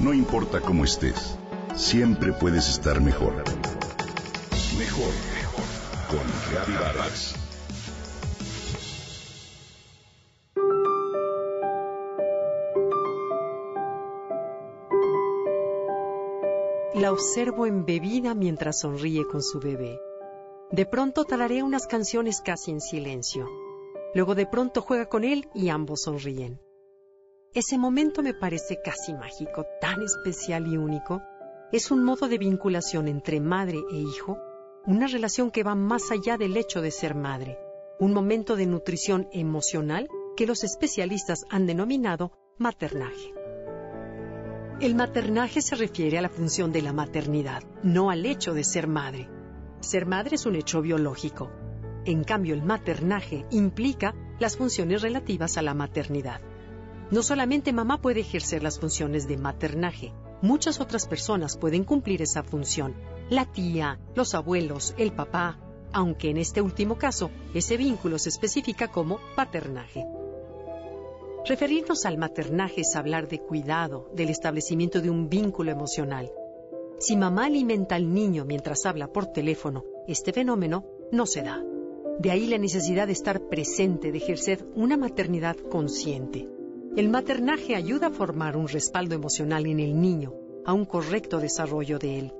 No importa cómo estés, siempre puedes estar mejor. Mejor, mejor. Con Vargas. La observo embebida mientras sonríe con su bebé. De pronto tararea unas canciones casi en silencio. Luego de pronto juega con él y ambos sonríen. Ese momento me parece casi mágico, tan especial y único. Es un modo de vinculación entre madre e hijo, una relación que va más allá del hecho de ser madre, un momento de nutrición emocional que los especialistas han denominado maternaje. El maternaje se refiere a la función de la maternidad, no al hecho de ser madre. Ser madre es un hecho biológico. En cambio, el maternaje implica las funciones relativas a la maternidad. No solamente mamá puede ejercer las funciones de maternaje, muchas otras personas pueden cumplir esa función. La tía, los abuelos, el papá, aunque en este último caso ese vínculo se especifica como paternaje. Referirnos al maternaje es hablar de cuidado, del establecimiento de un vínculo emocional. Si mamá alimenta al niño mientras habla por teléfono, este fenómeno no se da. De ahí la necesidad de estar presente, de ejercer una maternidad consciente. El maternaje ayuda a formar un respaldo emocional en el niño, a un correcto desarrollo de él.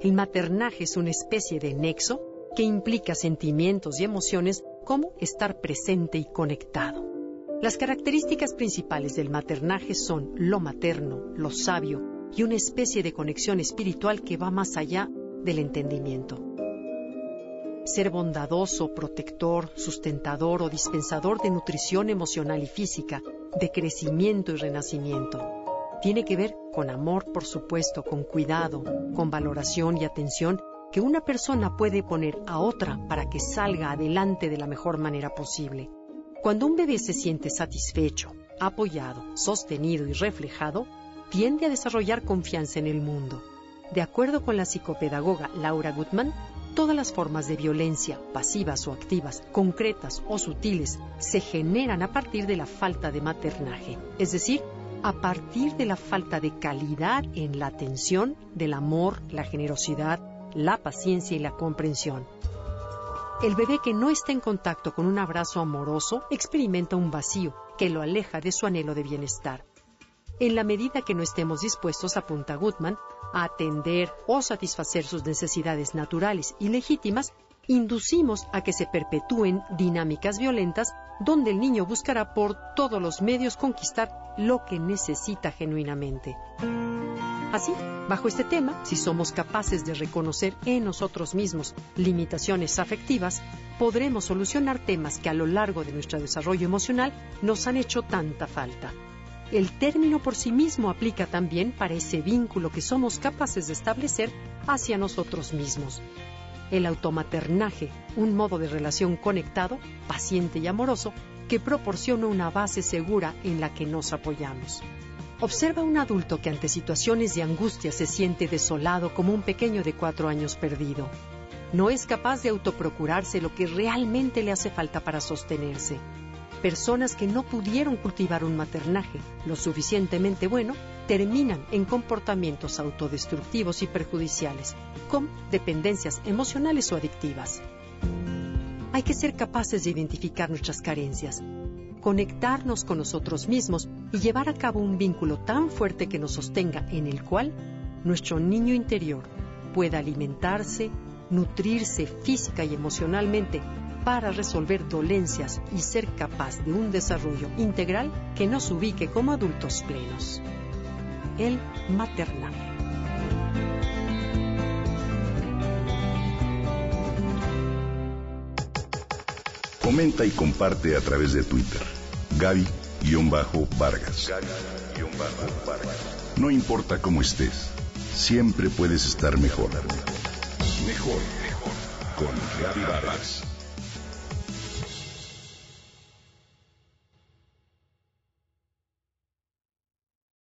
El maternaje es una especie de nexo que implica sentimientos y emociones como estar presente y conectado. Las características principales del maternaje son lo materno, lo sabio y una especie de conexión espiritual que va más allá del entendimiento. Ser bondadoso, protector, sustentador o dispensador de nutrición emocional y física, de crecimiento y renacimiento. Tiene que ver con amor, por supuesto, con cuidado, con valoración y atención que una persona puede poner a otra para que salga adelante de la mejor manera posible. Cuando un bebé se siente satisfecho, apoyado, sostenido y reflejado, tiende a desarrollar confianza en el mundo. De acuerdo con la psicopedagoga Laura Gutman, Todas las formas de violencia, pasivas o activas, concretas o sutiles, se generan a partir de la falta de maternaje, es decir, a partir de la falta de calidad en la atención, del amor, la generosidad, la paciencia y la comprensión. El bebé que no está en contacto con un abrazo amoroso experimenta un vacío que lo aleja de su anhelo de bienestar. En la medida que no estemos dispuestos, apunta Gutman, a atender o satisfacer sus necesidades naturales y legítimas, inducimos a que se perpetúen dinámicas violentas donde el niño buscará por todos los medios conquistar lo que necesita genuinamente. Así, bajo este tema, si somos capaces de reconocer en nosotros mismos limitaciones afectivas, podremos solucionar temas que a lo largo de nuestro desarrollo emocional nos han hecho tanta falta. El término por sí mismo aplica también para ese vínculo que somos capaces de establecer hacia nosotros mismos. El automaternaje, un modo de relación conectado, paciente y amoroso, que proporciona una base segura en la que nos apoyamos. Observa un adulto que ante situaciones de angustia se siente desolado como un pequeño de cuatro años perdido. No es capaz de autoprocurarse lo que realmente le hace falta para sostenerse personas que no pudieron cultivar un maternaje lo suficientemente bueno terminan en comportamientos autodestructivos y perjudiciales, con dependencias emocionales o adictivas. Hay que ser capaces de identificar nuestras carencias, conectarnos con nosotros mismos y llevar a cabo un vínculo tan fuerte que nos sostenga en el cual nuestro niño interior pueda alimentarse, nutrirse física y emocionalmente para resolver dolencias y ser capaz de un desarrollo integral que nos ubique como adultos plenos. El maternal. Comenta y comparte a través de Twitter. Gaby-Vargas. No importa cómo estés, siempre puedes estar mejor. Mejor, mejor. Con Gaby Vargas.